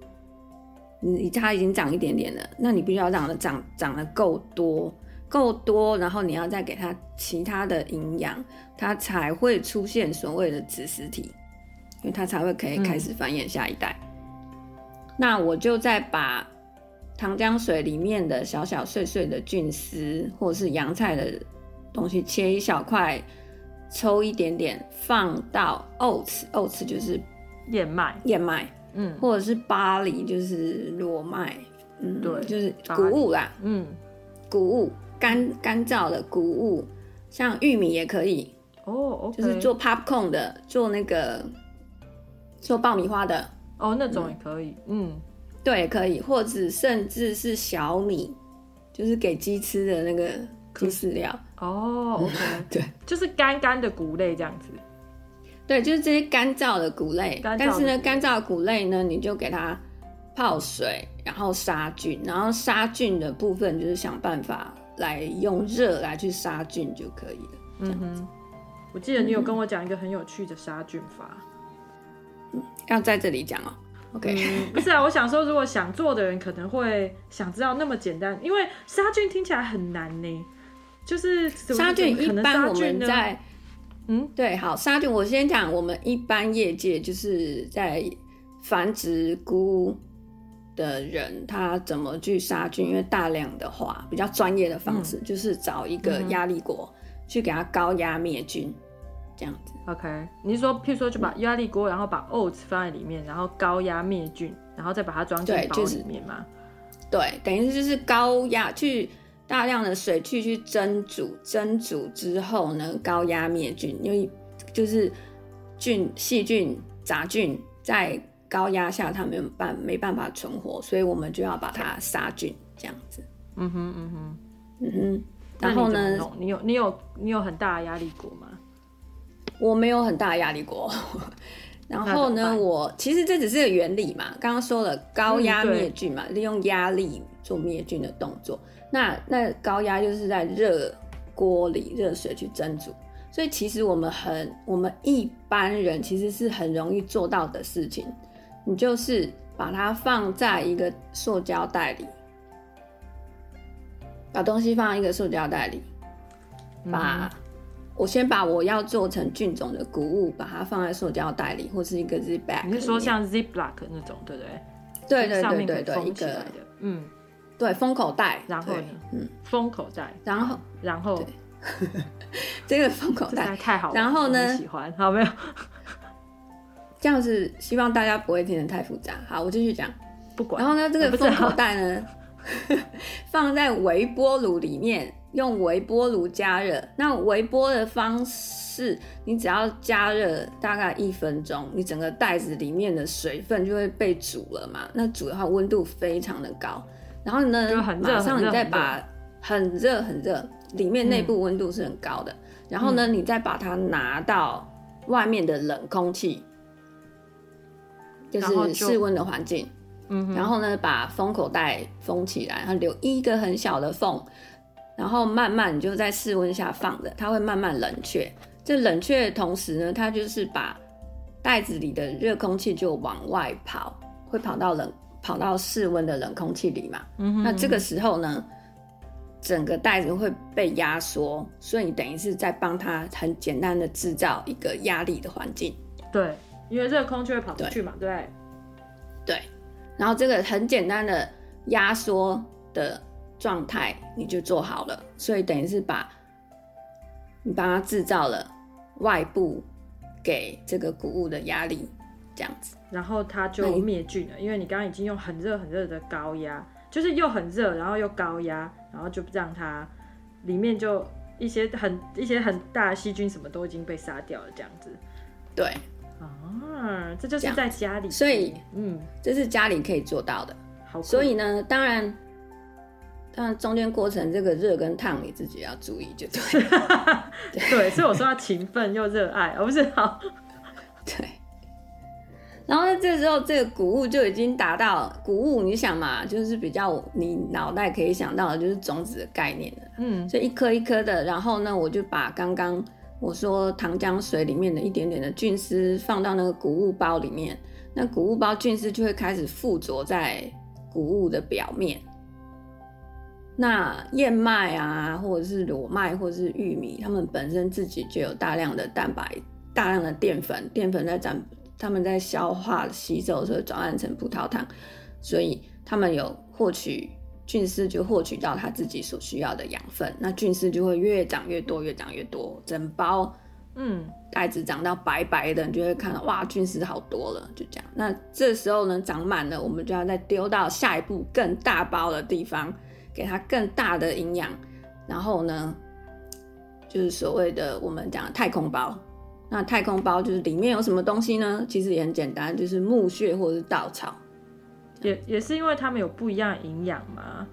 你它已经长一点点了，那你必须要让它长长得够多，够多，然后你要再给它其他的营养，它才会出现所谓的子实体，因为它才会可以开始繁衍下一代。嗯、那我就再把。糖浆水里面的小小碎碎的菌丝，或者是洋菜的东西，切一小块，抽一点点，放到 oats，oats 就是燕麦，燕麦，嗯，或者是 barley 就是裸麦，嗯，对，就是谷物啦，嗯，谷物，干干燥的谷物，像玉米也可以，哦，就是做 popcorn 的，做那个做爆米花的，哦，那种也可以，嗯。嗯对，可以，或者甚至是小米，就是给鸡吃的那个鸡饲料。[LAUGHS] 哦，OK，对，就是干干的谷类这样子。对，就是这些干燥的谷类。但是呢，干燥的谷类呢，你就给它泡水，然后杀菌，然后杀菌的部分就是想办法来用热来去杀菌就可以了。嗯哼，我记得你有跟我讲一个很有趣的杀菌法。嗯，要在这里讲哦。OK，嗯，不是啊，我想说，如果想做的人可能会想知道那么简单，因为杀菌听起来很难呢。就是杀菌，一般我们在，嗯，对，好，杀菌，我先讲，我们一般业界就是在繁殖菇的人，他怎么去杀菌？因为大量的话，比较专业的方式，嗯，就是找一个压力锅去给它高压灭菌。这样子，OK。你是说，譬如说，就把压力锅，然后把 oats 放在里面，然后高压灭菌，然后再把它装进包里面吗？对，就是、对，等于就是高压去大量的水去去蒸煮，蒸煮之后呢，高压灭菌，因为就是菌、细菌、杂菌在高压下它没有办没办法存活，所以我们就要把它杀菌，这样子。嗯哼，嗯哼，嗯哼。然后呢，你有你有你有很大的压力锅吗？我没有很大的压力锅，[LAUGHS] 然后呢，我其实这只是个原理嘛。刚刚说了高压灭菌嘛，嗯、利用压力做灭菌的动作。那那高压就是在热锅里热水去蒸煮，所以其实我们很我们一般人其实是很容易做到的事情。你就是把它放在一个塑胶袋里，把东西放在一个塑胶袋里，把、嗯、我先把我要做成菌种的谷物，把它放在塑胶袋里，或是一个 zip bag。你是说像 Ziploc 那种，对不对？对对对对对，一个嗯，对封口袋，然后呢，嗯，封口袋，然后然后 [LAUGHS] 这个封口袋太好了，然后呢，喜欢好没有？这样子，希望大家不会听得太复杂。好，我继续讲，不管。然后呢，这个封口袋呢，[LAUGHS] 放在微波炉里面，用微波炉加热。那微波的方式，你只要加热大概一分钟，你整个袋子里面的水分就会被煮了嘛。那煮的话，温度非常的高。然后呢，马上你再把很热很热，里面内部温度是很高的。嗯、然后呢，你再把它拿到外面的冷空气。就是室温的环境，嗯，然后呢，把封口袋封起来，然后留一个很小的缝，然后慢慢你就在室温下放着，它会慢慢冷却。这冷却的同时呢，它就是把袋子里的热空气就往外跑，会跑到冷跑到室温的冷空气里嘛。嗯哼，那这个时候呢，整个袋子会被压缩，所以你等于是在帮它很简单的制造一个压力的环境。对。因为热空气会跑出去嘛，对。对，对，然后这个很简单的压缩的状态你就做好了，所以等于是把你帮它制造了外部给这个谷物的压力，这样子，然后它就灭菌了，因为你刚刚已经用很热很热的高压，就是又很热，然后又高压，然后就让它里面就一些很一些很大的细菌什么都已经被杀掉了，这样子，对。啊，这就是在家里，所以嗯，这是家里可以做到的。好，所以呢，当然，当然中间过程这个热跟烫你自己要注意，就对。[LAUGHS] 对，对，所以我说要勤奋又热爱，而不是好。[LAUGHS] 对。然后呢，这时候这个谷物就已经达到谷物，你想嘛，就是比较你脑袋可以想到的就是种子的概念了。嗯，所以一颗一颗的，然后呢，我就把刚刚。我说糖浆水里面的一点点的菌丝放到那个谷物包里面，那谷物包菌丝就会开始附着在谷物的表面。那燕麦啊，或者是裸麦，或者是玉米，它们本身自己就有大量的蛋白、大量的淀粉，淀粉在长，它们在消化吸收的时候转换成葡萄糖，所以它们有获取。菌丝就获取到它自己所需要的养分，那菌丝就会越长越多，越长越多，整包嗯袋子长到白白的，你就会看到哇，菌丝好多了，就这样。那这时候呢，长满了，我们就要再丢到下一步更大包的地方，给它更大的营养。然后呢，就是所谓的我们讲的太空包。那太空包就是里面有什么东西呢？其实也很简单，就是木屑或者是稻草。也也是因为它们有不一样的营养嘛。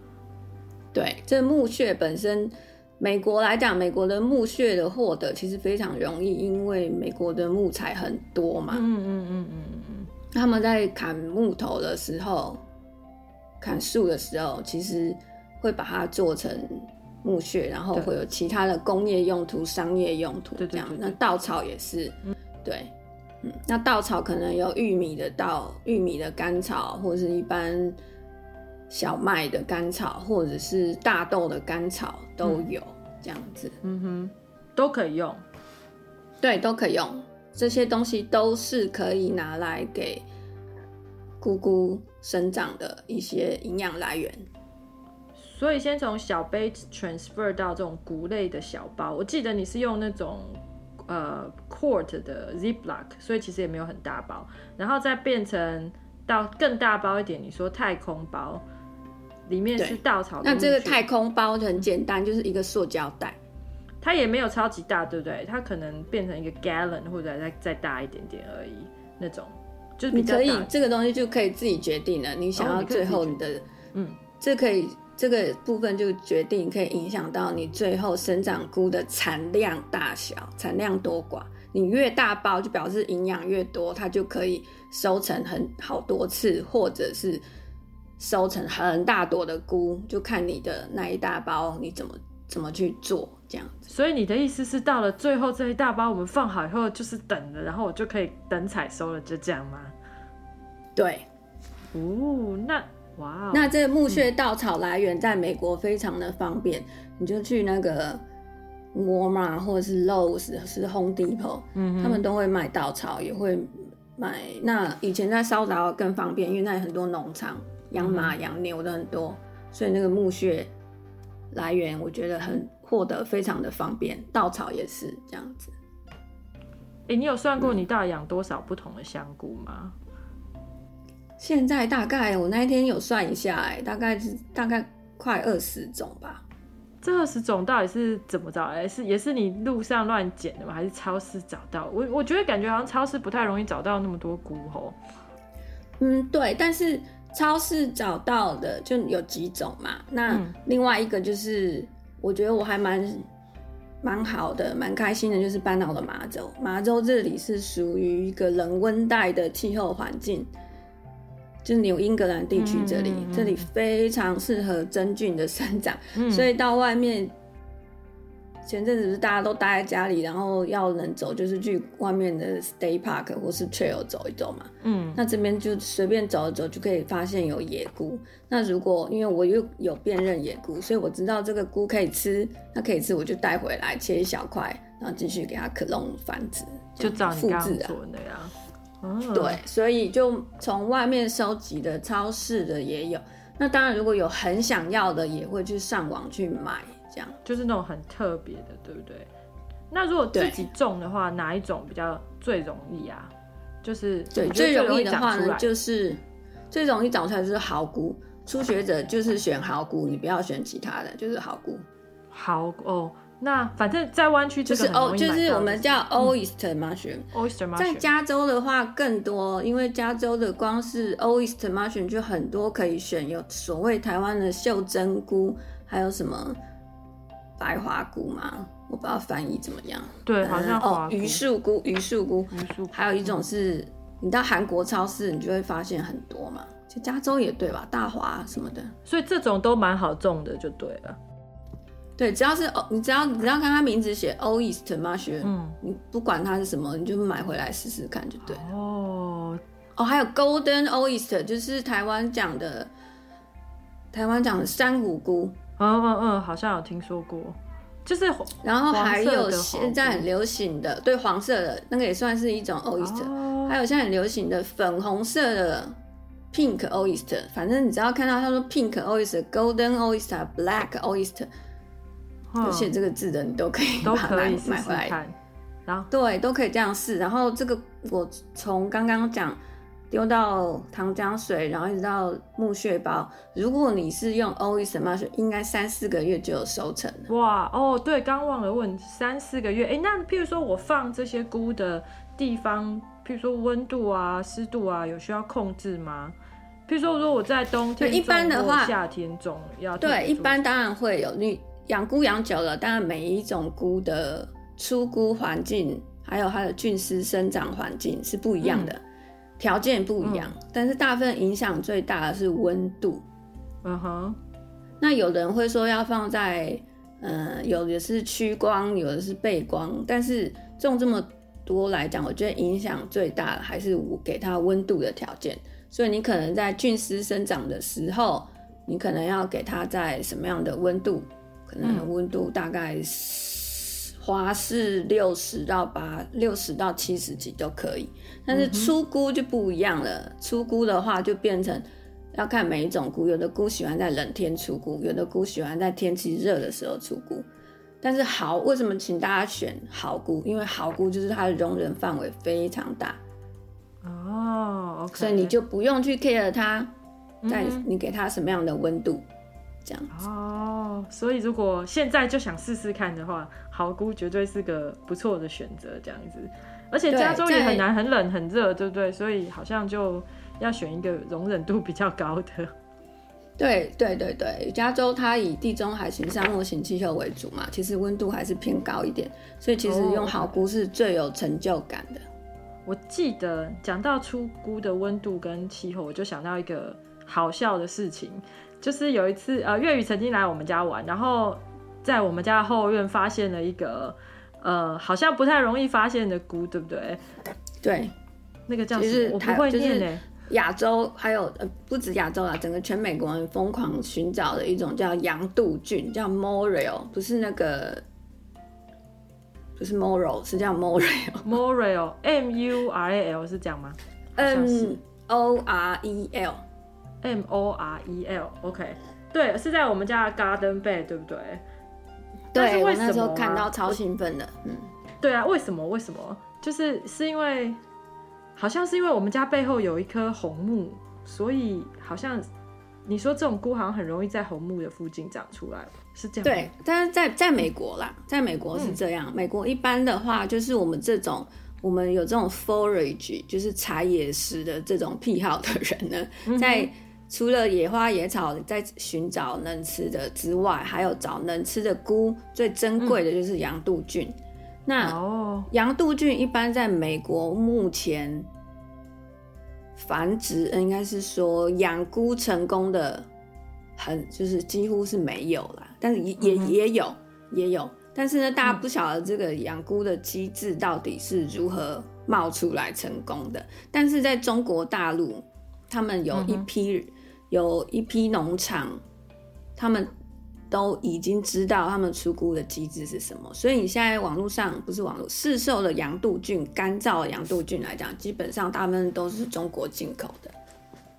对，这木屑本身，美国来讲，美国的木屑的获得其实非常容易，因为美国的木材很多嘛。嗯嗯嗯嗯嗯嗯。他们在砍木头的时候，砍树的时候，其实会把它做成木屑，然后会有其他的工业用途、商业用途这样。对对对对。那稻草也是，嗯、对。那稻草可能有玉米的稻，玉米的干草，或者是一般小麦的干草，或者是大豆的干草都有、嗯、这样子。嗯哼，都可以用。对，都可以用。这些东西都是可以拿来给谷谷生长的一些营养来源。所以，先从小杯 transfer 到这种谷类的小包。我记得你是用那种。呃，quart 的 Ziploc，所以其实也没有很大包，然后再变成到更大包一点。你说太空包，里面是稻草。那这个太空包就很简单，就是一个塑胶袋，它也没有超级大，对不对？它可能变成一个 gallon 或者再再大一点点而已，那种就是。你可以这个东西就可以自己决定了，你想要最后你的，嗯，这可以。这个部分就决定可以影响到你最后生长菇的产量大小、产量多寡。你越大包，就表示营养越多，它就可以收成很好多次，或者是收成很大朵的菇，就看你的那一大包你怎么怎么去做这样子。所以你的意思是，到了最后这一大包我们放好以后，就是等了，然后我就可以等采收了，就这样吗？对。哦，那。哇、哦，那这个木屑稻草来源在美国非常的方便，嗯、你就去那个 Walmart 或者是 Lowe's 是 Home Depot，嗯哼，他们都会卖稻草，也会买。那以前在烧窑更方便，因为那里很多农场养马养牛的很多，所以那个木屑来源我觉得很获得非常的方便。稻草也是这样子。哎、欸，你有算过你到底养多少不同的香菇吗？现在大概我那一天有算一下，哎，大概是大概快二十种吧。这二十种到底是怎么找来？是也是你路上乱捡的吗？还是超市找到？我我觉得感觉好像超市不太容易找到那么多菇哦。嗯，对，但是超市找到的就有几种嘛。那另外一个就是，嗯、我觉得我还蛮蛮好的，蛮开心的，就是搬到了麻州。麻州这里是属于一个冷温带的气候环境。就是纽英格兰地区这里，嗯嗯嗯、这里非常适合真菌的生长，嗯、[LAUGHS] 所以到外面前阵子是大家都待在家里，然后要能走就是去外面的 State Park 或是 Trail 走一走嘛。嗯，那这边就随便走一走就可以发现有野菇。那如果因为我又有辨认野菇，所以我知道这个菇可以吃，那可以吃我就带回来切一小块，然后继续给它克隆繁殖，就照你刚刚说的那样。对，所以就从外面收集的、超市的也有。那当然，如果有很想要的，也会去上网去买，这样就是那种很特别的，对不对？那如果自己种的话，哪一种比较最容易啊？就是对，最容易的话呢，就是最容易长出来就是好菇。初学者就是选好菇，你不要选其他的，就是好菇。好哦。那反正，在湾区就是欧，就是我们叫 oyster mushroom，oyster mushroom。在加州的话更多，因为加州的光是 oyster mushroom 就很多可以选，有所谓台湾的袖珍菇，还有什么白花菇嘛，我不知道翻译怎么样。对，好像哦，榆树菇，榆树菇，榆树。还有一种是，你到韩国超市，你就会发现很多嘛。就加州也对吧？大华什么的，所以这种都蛮好种的，就对了。对，只要是哦，你只要你只要看它名字写 Oyster Mushroom，嗯，你不管它是什么，你就买回来试试看就对。哦哦，还有 Golden Oyster，就是台湾讲的台湾讲的珊瑚菇。嗯嗯嗯，好像有听说过。就是，然后还有现在很流行的，对，黄色的那个也算是一种 Oyster。哦。还有现在很流行的粉红色的 Pink Oyster，反正你只要看到他说 Pink Oyster、Golden Oyster、Black Oyster。有写这个字的，你都可以都可以买回来，然后对，都可以这样试。然后这个我从刚刚讲丢到糖浆水，然后一直到木屑包。如果你是用 Oyster mushroom，应该三四个月就有收成了。哇哦，对，刚忘了问，三四个月。哎，那譬如说我放这些菇的地方，譬如说温度啊、湿度啊，有需要控制吗？譬如说，如果我在冬天，一般的话，夏天种要对，一般当然会有你。养菇养久了，当然每一种菇的出菇环境，还有它的菌丝生长环境是不一样的，条、嗯、件不一样。嗯、但是大部分影响最大的是温度。嗯哼。那有人会说要放在，嗯、呃，有的是趋光，有的是背光。但是种这么多来讲，我觉得影响最大的还是我给它温度的条件。所以你可能在菌丝生长的时候，你可能要给它在什么样的温度？可能温度大概华氏六十到八六十到七十几都可以，但是出菇就不一样了。出菇的话就变成要看每一种菇，有的菇喜欢在冷天出菇，有的菇喜欢在天气热的时候出菇。但是好，为什么请大家选好菇？因为好菇就是它的容忍范围非常大哦，oh, okay. 所以你就不用去 care 它在你给它什么样的温度。这样哦，oh, 所以如果现在就想试试看的话，好菇绝对是个不错的选择。这样子，而且加州也很难很冷很热，对不对？所以好像就要选一个容忍度比较高的。对对对对，加州它以地中海型沙漠型气候为主嘛，其实温度还是偏高一点，所以其实用好菇是最有成就感的。Oh. 我记得讲到出菇的温度跟气候，我就想到一个好笑的事情。就是有一次，呃，粤语曾经来我们家玩，然后在我们家后院发现了一个，呃，好像不太容易发现的菇，对不对？对，那个叫什么？我不会念呢。亚洲还有呃不止亚洲啦，整个全美国人疯狂寻找的一种叫羊肚菌，叫 Morel，不是那个，不是 Moral，是叫 Morel。Morel，M U R A L 是这样吗？M O R E L，M O R E L，OK，对，是在我们家的 Garden Bed，对不对？对，我那时候看到超兴奋的，嗯，对啊，为什么？为什么？就是是因为。好像是因为我们家背后有一棵红木，所以好像你说这种菇好像很容易在红木的附近长出来，是这样。对，但是在在美国啦，在美国是这样。嗯、美国一般的话，就是我们这种我们有这种 forage，就是采野食的这种癖好的人呢，嗯、在除了野花野草在寻找能吃的之外，还有找能吃的菇，最珍贵的就是羊肚菌。嗯那羊肚菌一般在美国目前繁殖，应该是说养菇成功的很，就是几乎是没有啦，但是也也也有也有，但是呢，大家不晓得这个养菇的机制到底是如何冒出来成功的。但是在中国大陆，他们有一批有一批农场，他们。都已经知道他们出菇的机制是什么，所以你现在网络上不是网络市售的羊肚菌，干燥的羊肚菌来讲，基本上大部分都是中国进口的。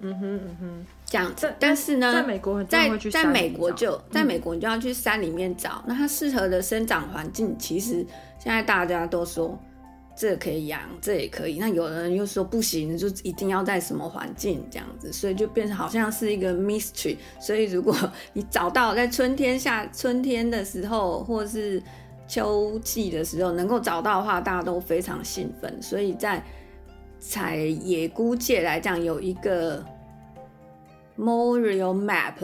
嗯哼嗯哼，这样子。但是呢，在美国在在美国就在美国，你就要去山里面找，嗯、那它适合的生长环境，其实现在大家都说。这可以养，这也可以。那有人又说不行，就一定要在什么环境这样子，所以就变成好像是一个 mystery。所以如果你找到在春天下春天的时候，或是秋季的时候能够找到的话，大家都非常兴奋。所以在采野菇界来讲，有一个 Morel Map，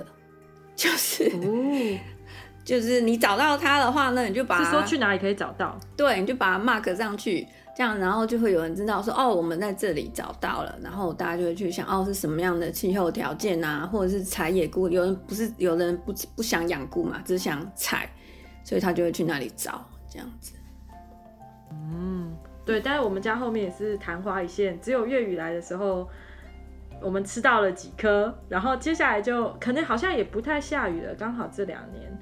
就是、哦、[LAUGHS] 就是你找到它的话呢，你就把说去哪里可以找到？对，你就把它 mark 上去。这样，然后就会有人知道说，哦，我们在这里找到了，然后大家就会去想，哦，是什么样的气候条件啊，或者是采野菇，有人不是，有人不不想养菇嘛，只想采，所以他就会去那里找，这样子。嗯，对，但是我们家后面也是昙花一现，只有粤语来的时候，我们吃到了几颗，然后接下来就可能好像也不太下雨了，刚好这两年，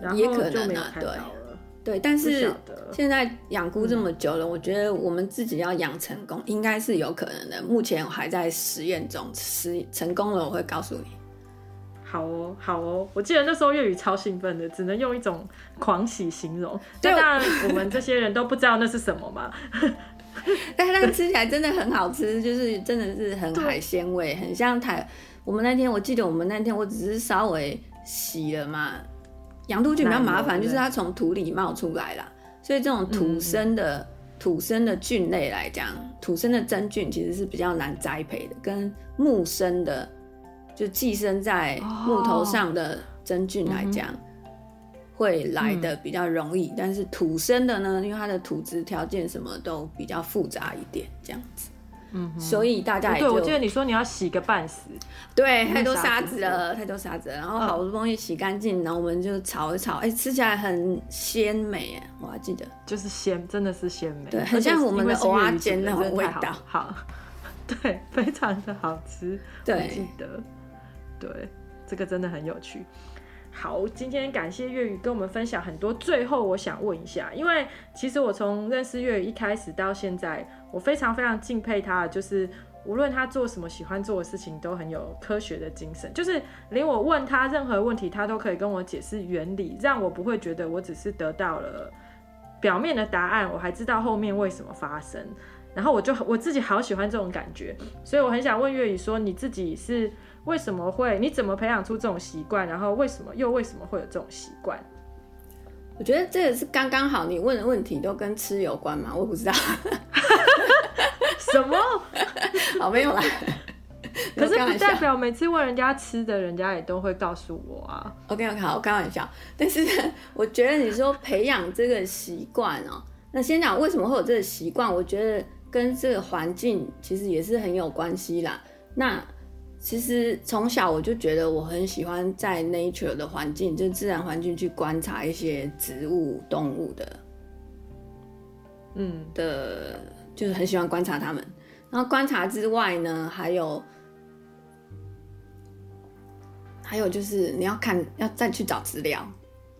然后就没有看到了。对，但是现在养菇这么久了，嗯，我觉得我们自己要养成功，应该是有可能的。目前我还在实验中，实成功了我会告诉你。好哦，好哦，我记得那时候粤语超兴奋的，只能用一种狂喜形容。对，当然我们这些人都不知道那是什么嘛。[LAUGHS] 但但吃起来真的很好吃，就是真的是很海鲜味，很像台。我们那天我记得我们那天我只是稍微洗了嘛。洋杜菌比较麻烦，就是它从土里冒出来啦，所以这种土生的、嗯、土生的菌类来讲，土生的真菌其实是比较难栽培的，跟木生的就寄生在木头上的真菌来讲，会来的比较容易、嗯。但是土生的呢，因为它的土质条件什么都比较复杂一点，这样子。嗯，所以大家对，我记得你说你要洗个半死，对，太多沙子。了，太多沙子了，然后好不容易洗干净，然后我们就炒一炒，哎、欸，吃起来很鲜美，哎我还记得，就是鲜，真的是鲜美，对，很像我们的蚵仔煎那种味道，好，[LAUGHS] 对，非常的好吃，对，我记得，对，这个真的很有趣。好，今天感谢粤语跟我们分享很多。最后，我想问一下，因为其实我从认识粤语一开始到现在，我非常非常敬佩他，就是无论他做什么喜欢做的事情，都很有科学的精神。就是连我问他任何问题，他都可以跟我解释原理，让我不会觉得我只是得到了表面的答案，我还知道后面为什么发生。然后我就我自己好喜欢这种感觉，所以我很想问月语说，你自己是。为什么会？你怎么培养出这种习惯？然后为什么又为什么会有这种习惯？我觉得这个是刚刚好，你问的问题都跟吃有关吗？我不知道。[LAUGHS] 什么？[LAUGHS] 好，没有啦。[LAUGHS] 可是不代表每次问人家吃的，人家也都会告诉我啊。OK OK，好，我开玩笑。但是，[LAUGHS] 我觉得你说培养这个习惯哦，那先讲为什么会有这个习惯？我觉得跟这个环境其实也是很有关系啦。那其实从小我就觉得我很喜欢在 nature 的环境，就自然环境去观察一些植物、动物的，嗯的，就是很喜欢观察他们。然后观察之外呢，还有还有就是你要看，要再去找资料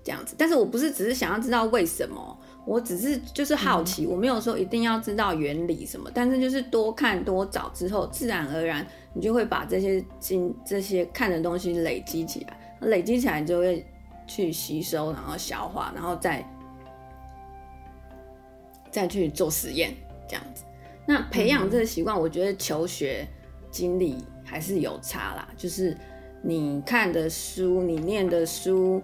这样子。但是我不是只是想要知道为什么，我只是就是好奇，嗯、我没有说一定要知道原理什么。但是就是多看多找之后，自然而然你就会把这些经这些看的东西累积起来，累积起来就会去吸收，然后消化，然后再。再去做实验，这样子。那培养这个习惯，我觉得求学经历还是有差啦。就是你看的书，你念的书，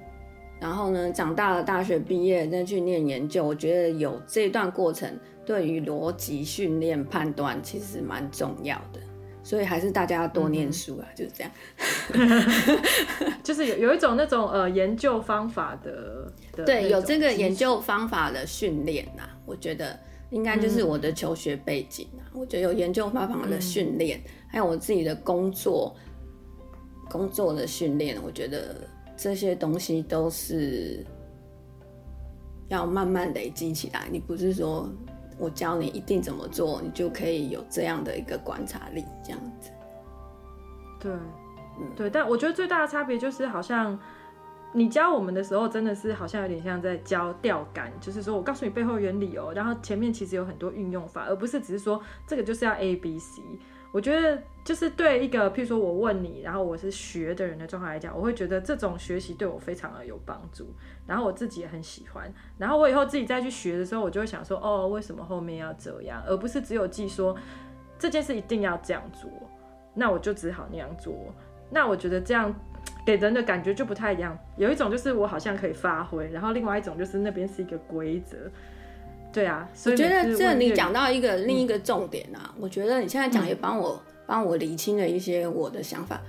然后呢，长大了大学毕业再去念研究，我觉得有这段过程，对于逻辑训练、判断其实蛮重要的。所以还是大家要多念书啊，嗯、就是这样。就是有有一种那种呃研究方法的，的对，有这个研究方法的训练呐。我觉得应该就是我的求学背景啊。嗯、我觉得有研究方法的训练，嗯、还有我自己的工作工作的训练，我觉得这些东西都是要慢慢累积起来。你不是说。我教你一定怎么做，你就可以有这样的一个观察力，这样子。对，嗯，对，但我觉得最大的差别就是，好像你教我们的时候，真的是好像有点像在教钓竿，就是说我告诉你背后原理哦，然后前面其实有很多运用法，而不是只是说这个就是要 A B C。我觉得就是对一个，譬如说我问你，然后我是学的人的状态来讲，我会觉得这种学习对我非常的有帮助，然后我自己也很喜欢，然后我以后自己再去学的时候，我就会想说，哦，为什么后面要这样，而不是只有记说这件事一定要这样做，那我就只好那样做。那我觉得这样给人的感觉就不太一样，有一种就是我好像可以发挥，然后另外一种就是那边是一个规则。对啊，所以我觉得这你讲到一个另一个重点啊，嗯、我觉得你现在讲也帮我帮、嗯、我理清了一些我的想法。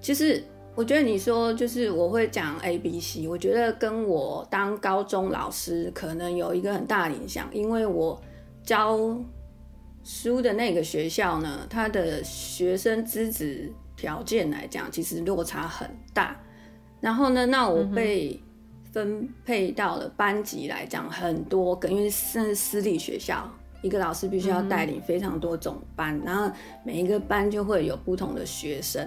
其实我觉得你说就是我会讲 A B C，我觉得跟我当高中老师可能有一个很大的影响，因为我教书的那个学校呢，他的学生资质条件来讲，其实落差很大。然后呢，那我被、嗯分配到了班级来讲很多个，因为是私立学校，一个老师必须要带领非常多种班，嗯、然后每一个班就会有不同的学生。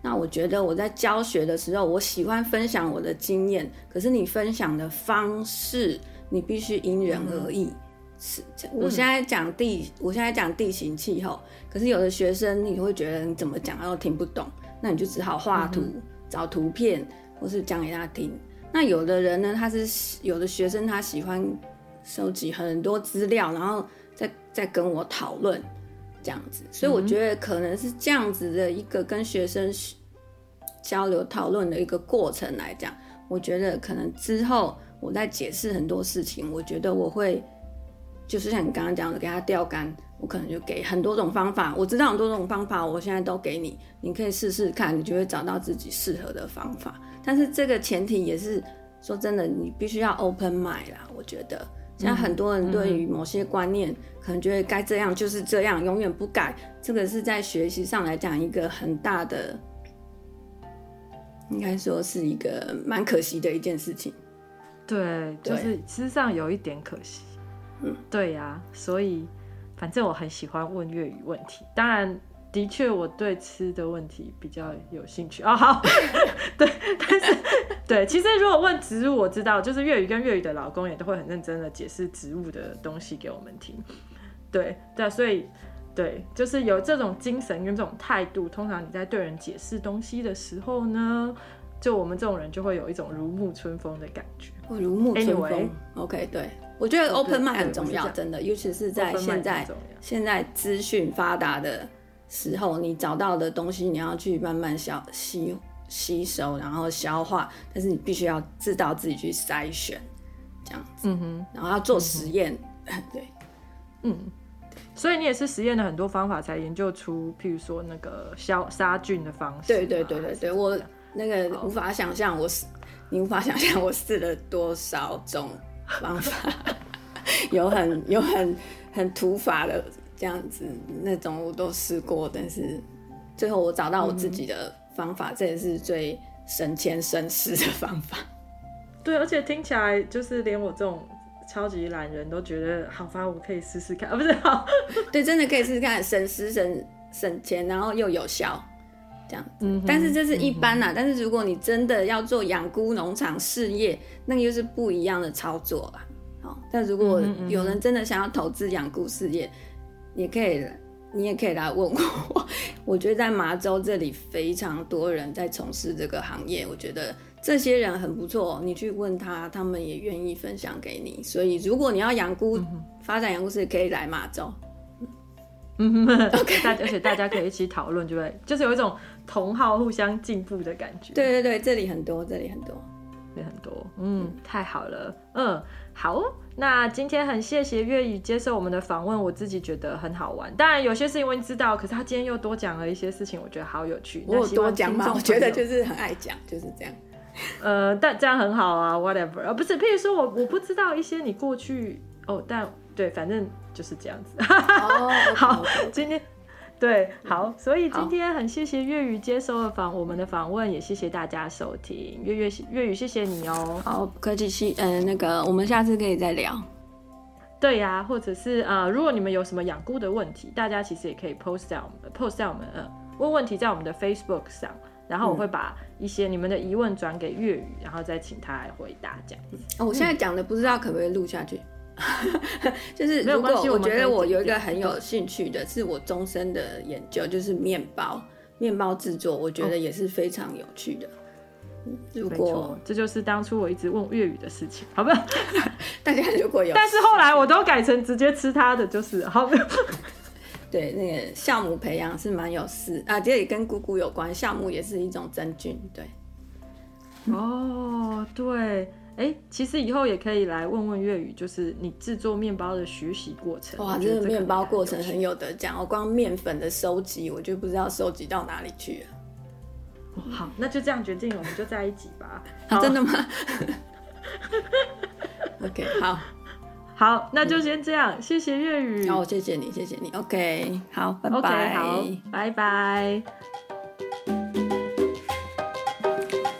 那我觉得我在教学的时候，我喜欢分享我的经验，可是你分享的方式，你必须因人而异。是、嗯，我现在讲地，我现在讲地形气候，可是有的学生你会觉得你怎么讲他都听不懂，那你就只好画图、嗯、找图片，或是讲给他听。那有的人呢，他是有的学生，他喜欢收集很多资料，然后再再跟我讨论这样子，所以我觉得可能是这样子的一个跟学生交流讨论的一个过程来讲，我觉得可能之后我在解释很多事情，我觉得我会就是像你刚刚讲的，给他钓竿，我可能就给很多种方法，我知道很多种方法，我现在都给你，你可以试试看，你就会找到自己适合的方法。但是这个前提也是说真的，你必须要 open mind 啦。我觉得现在很多人对于某些观念，可能觉得该这样就是这样，永远不改。这个是在学习上来讲一个很大的，应该说是一个蛮可惜的一件事情。对，就是事实上有一点可惜。嗯，对呀、啊，所以反正我很喜欢问粤语问题，当然。的确，我对吃的问题比较有兴趣哦。好，对，但是对，其实如果问植物，我知道，就是粤语跟粤语的老公也都会很认真的解释植物的东西给我们听。对，对，所以对，就是有这种精神跟这种态度，通常你在对人解释东西的时候呢，就我们这种人就会有一种如沐春风的感觉。如沐春风。OK，对，我觉得 open mind 很重要，真的，尤其是在现在现在资讯发达的。时候，你找到的东西，你要去慢慢消吸吸收，然后消化。但是你必须要知道自己去筛选，这样子。嗯哼。然后要做实验，嗯、对，嗯。所以你也是实验了很多方法，才研究出，譬如说那个消杀菌的方式。对对对对对，我那个无法想象，我试，你无法想象我试了多少种方法，[LAUGHS] 有很有很很土法的。这样子那种我都试过，但是最后我找到我自己的方法，嗯、这也是最省钱省事的方法。[LAUGHS] 对，而且听起来就是连我这种超级懒人都觉得好吧，我可以试试看啊，不是好，[LAUGHS] 对，真的可以试试看，省时省省钱，然后又有效，这样子。嗯，但是这是一般啦，嗯，但是如果你真的要做养菇农场事业，那个又是不一样的操作啦。好，但如果有人真的想要投资养菇事业，也可以，你也可以来问我。[LAUGHS] 我觉得在麻州这里非常多人在从事这个行业，我觉得。这些人很不错，你去问他，他们也愿意分享给你。所以，如果你要养菇，嗯、发展养菇事业，可以来麻州。嗯，OK，[LAUGHS] 大而且大家可以一起讨论，就会就是有一种同好互相进步的感觉。对对对，这里很多，这里很多，也很多。嗯，太好了。嗯，好。那今天很谢谢粤语接受我们的访问，我自己觉得很好玩。当然有些事情我已经知道，可是他今天又多讲了一些事情，我觉得好有趣。我有多讲吗？我觉得就是很爱讲，就是这样。呃，但这样很好啊，whatever 啊，不是，譬如说我我不知道一些你过去哦，但对，反正就是这样子。哦，[LAUGHS] 好，今天对，好，所以今天很谢谢粤语接受了访我们的访问，也谢谢大家收听，月月月语，谢谢你哦。好，不客气，嗯，那个我们下次可以再聊。对呀、啊，或者是呃，如果你们有什么养菇的问题，大家其实也可以 post 在我们 post 在我们呃问问题在我们的 Facebook 上。然后我会把一些你们的疑问转给粤语，然后再请他来回答这样子。哦，我现在讲的不知道可不可以录下去，[LAUGHS] 就是如果我觉得我有一个很有兴趣的，是我终身的研究，就是面包，面包制作，我觉得也是非常有趣的。如果这就是当初我一直问粤语的事情，好不好？[LAUGHS] 大家如果有，[LAUGHS] 但是后来我都改成直接吃它的，就是好不好？对，那个酵母培养是蛮有事啊，这也跟姑姑有关。酵母也是一种真菌，对。哦，对，哎，其实以后也可以来问问粤语，就是你制作面包的学习过程。哇，这个面包过程很有得讲。我光面粉的收集，我就不知道收集到哪里去了。哦、好，那就这样决定，我们就在一起吧。[LAUGHS] 啊、真的吗？[LAUGHS] OK，好。[LAUGHS] 好，那就先这样，嗯、谢谢粤语。好，谢谢你，谢谢你。OK，好，拜拜。Okay, 好，拜拜。